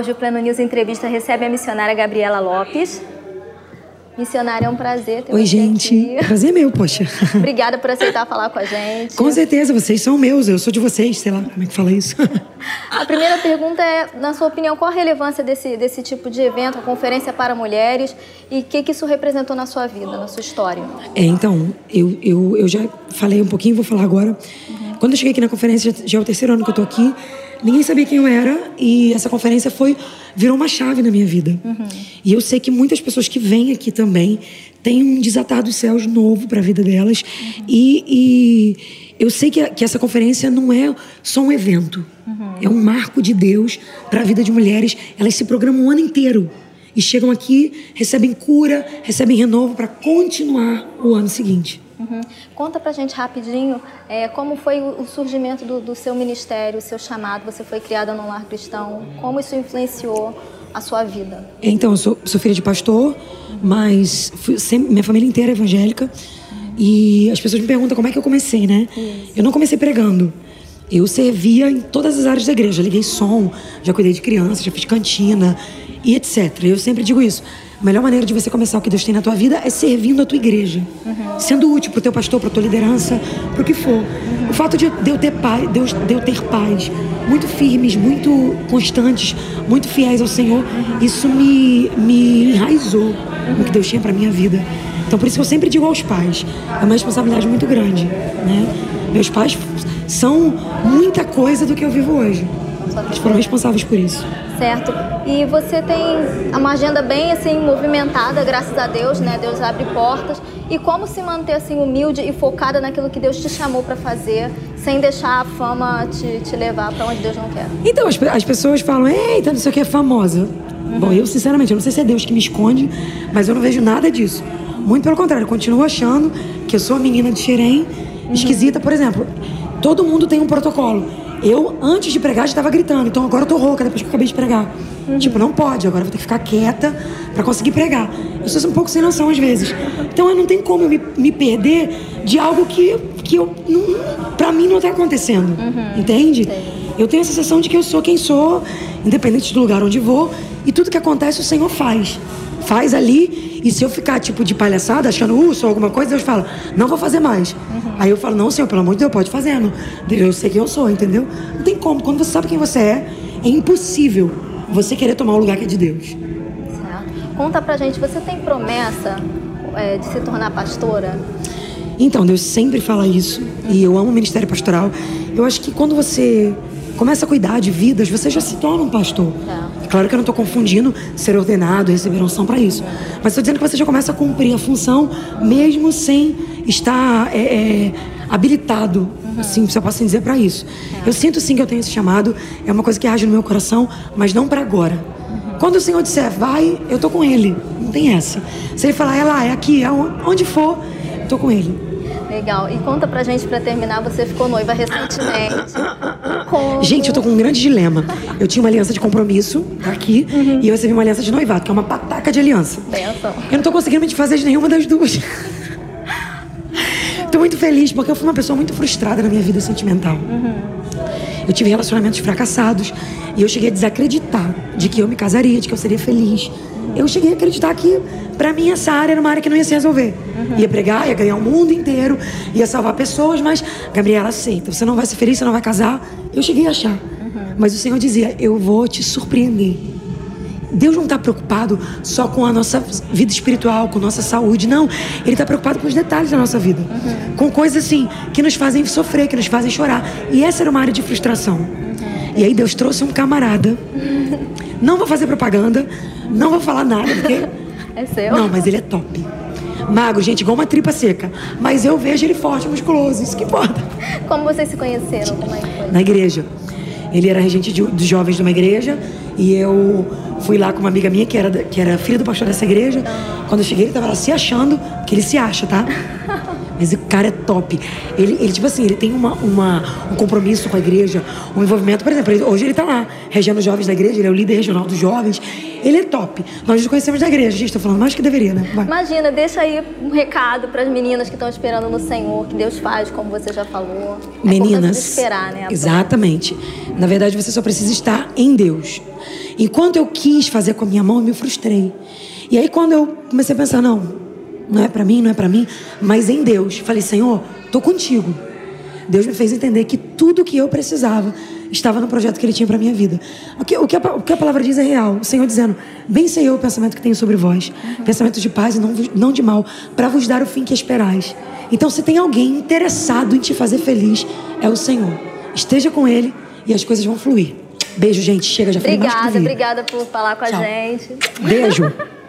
hoje o Plano News Entrevista recebe a missionária Gabriela Lopes. Missionária, é um prazer ter Oi, gente. aqui. Prazer é meu, poxa. Obrigada por aceitar falar com a gente. Com certeza, vocês são meus, eu sou de vocês, sei lá como é que fala isso. A primeira pergunta é, na sua opinião, qual a relevância desse, desse tipo de evento, a conferência para mulheres, e o que, que isso representou na sua vida, na sua história? É, então, eu, eu, eu já falei um pouquinho, vou falar agora. Quando eu cheguei aqui na conferência, já é o terceiro ano que eu tô aqui, ninguém sabia quem eu era e essa conferência foi virou uma chave na minha vida. E eu sei que muitas pessoas que vêm aqui também têm um desatar dos céus novo para a vida delas. E, e eu sei que, a- que essa conferência não é só um evento, é um marco de Deus para a vida de mulheres. Elas se programam o ano inteiro. E chegam aqui, recebem cura, recebem renovo para continuar o ano seguinte. Uhum. Conta pra gente rapidinho é, como foi o, surgimento do, do seu ministério, o seu chamado. Você foi criada num lar cristão. Como isso influenciou a sua vida? Então, eu sou, sou filha de pastor, mas fui sempre- minha família inteira é evangélica. E as pessoas me perguntam como é que eu comecei, né? Eu não comecei pregando. Eu servia em todas as áreas da igreja. Liguei som, já cuidei de criança, já fiz cantina e etc. Eu sempre digo isso. A melhor maneira de você começar o que Deus tem na tua vida é servindo a tua igreja. Sendo útil pro teu pastor, pra tua liderança, pro que for. O fato de eu ter pai, Deus, de eu ter pais muito firmes, muito constantes, muito fiéis ao Senhor, isso me, me enraizou no que Deus tinha pra minha vida. Então por isso que eu sempre digo aos pais, é uma responsabilidade muito grande, né? Meus pais são muita coisa do que eu vivo hoje. Eles foram responsáveis por isso. Certo. E você tem uma agenda bem assim movimentada, graças a Deus, né? Deus abre portas. E como se manter assim humilde e focada naquilo que Deus te chamou para fazer, sem deixar a fama te, te levar para onde Deus não quer? Então, as, as pessoas falam, eita, o que, é famosa. Bom, eu, sinceramente, eu não sei se é Deus que me esconde, mas eu não vejo nada disso. Muito pelo contrário, eu continuo achando que eu sou a menina de Xerém, esquisita. Por exemplo, todo mundo tem um protocolo. Eu, antes de pregar, já estava gritando, então agora eu tô rouca depois que eu acabei de pregar. Tipo, não pode, agora eu vou ter que ficar quieta pra conseguir pregar. Eu sou um pouco sem noção às vezes. Então eu não tenho como eu me, me perder de algo que, que eu, não, pra mim não tá acontecendo. Entende? Eu tenho a sensação de que eu sou quem sou, independente do lugar onde vou, e tudo que acontece o Senhor faz. Faz ali, e se eu ficar tipo de palhaçada, achando, uh, sou alguma coisa, Deus fala, não vou fazer mais. Aí eu falo, não, Senhor, pelo amor de Deus, pode fazendo. Eu sei quem eu sou, entendeu? Não tem como. Quando você sabe quem você é, é impossível você querer tomar o lugar que é de Deus. Certo. Conta pra gente, você tem promessa é, de se tornar pastora? Então, Deus sempre fala isso, e eu amo o ministério pastoral. Eu acho que quando você começa a cuidar de vidas, você já se torna um pastor. É. Claro que eu não estou confundindo ser ordenado, receber unção para isso. Mas estou dizendo que você já começa a cumprir a função, mesmo sem estar é, é, habilitado, assim, se eu posso dizer, para isso. Eu sinto sim que eu tenho esse chamado, é uma coisa que age no meu coração, mas não para agora. Quando o Senhor disser, vai, eu tô com Ele. Não tem essa. Se Ele falar, é lá, é aqui, é onde for, tô com Ele. Legal. E conta pra gente, pra terminar, você ficou noiva recentemente. Como... Gente, eu tô com um grande dilema. Eu tinha uma aliança de compromisso tá aqui e eu recebi uma aliança de noivado, que é uma pataca de aliança. Benção. Eu não tô conseguindo me desfazer de nenhuma das duas. tô muito feliz porque eu fui uma pessoa muito frustrada na minha vida sentimental. Eu tive relacionamentos fracassados e eu cheguei a desacreditar de que eu me casaria, de que eu seria feliz. Eu cheguei a acreditar que, pra mim, essa área era uma área que não ia se resolver. Ia pregar, ia ganhar o mundo inteiro, ia salvar pessoas, mas, Gabriela, aceita. Você não vai ser feliz, você não vai casar. Eu cheguei a achar. Mas o Senhor dizia: Eu vou te surpreender. Deus não está preocupado só com a nossa vida espiritual, com nossa saúde, não. Ele está preocupado com os detalhes da nossa vida. Com coisas assim que nos fazem sofrer, que nos fazem chorar. E essa era uma área de frustração. E aí Deus trouxe um camarada. Não vou fazer propaganda, não vou falar nada, porque. É seu? Não, mas ele é top. Magro, gente, igual uma tripa seca. Mas eu vejo ele forte, musculoso, isso que importa. Como vocês se conheceram? Como é? Na igreja. Ele era regente de- dos jovens de uma igreja e eu fui lá com uma amiga minha que era, que era filha do pastor dessa igreja. Quando eu cheguei, ele tava lá se achando, que ele se acha, tá? Mas o cara é top. Ele, ele tipo assim, ele tem uma, uma, um compromisso com a igreja, um envolvimento. Por exemplo, ele- hoje ele tá lá, regendo os jovens da igreja, ele é o líder regional dos jovens. Ele é top. Nós nos conhecemos da igreja, gente, tô falando mais que deveria, né? Vai. Imagina, deixa aí um recado para as meninas que estão esperando no Senhor, que Deus faz, como você já falou. É Meninas. esperar, né? Exatamente. Na verdade, você só precisa estar em Deus. Enquanto eu quis fazer com a minha mão, eu me frustrei. E aí, quando eu comecei a pensar, não, não é para mim, não é para mim, mas em Deus, falei, Senhor, tô contigo. Deus me fez entender que tudo que eu precisava estava no projeto que Ele tinha para minha vida. O que, o, que a, o que a palavra diz é real. O Senhor dizendo: Bem sei eu o pensamento que tenho sobre vós, pensamento de paz e não, não de mal, para vos dar o fim que esperais. Então, se tem alguém interessado em te fazer feliz, é o Senhor. Esteja com Ele e as coisas vão fluir. Beijo, gente. Chega, já falei Obrigada, obrigada por falar com a Tchau. gente. Beijo.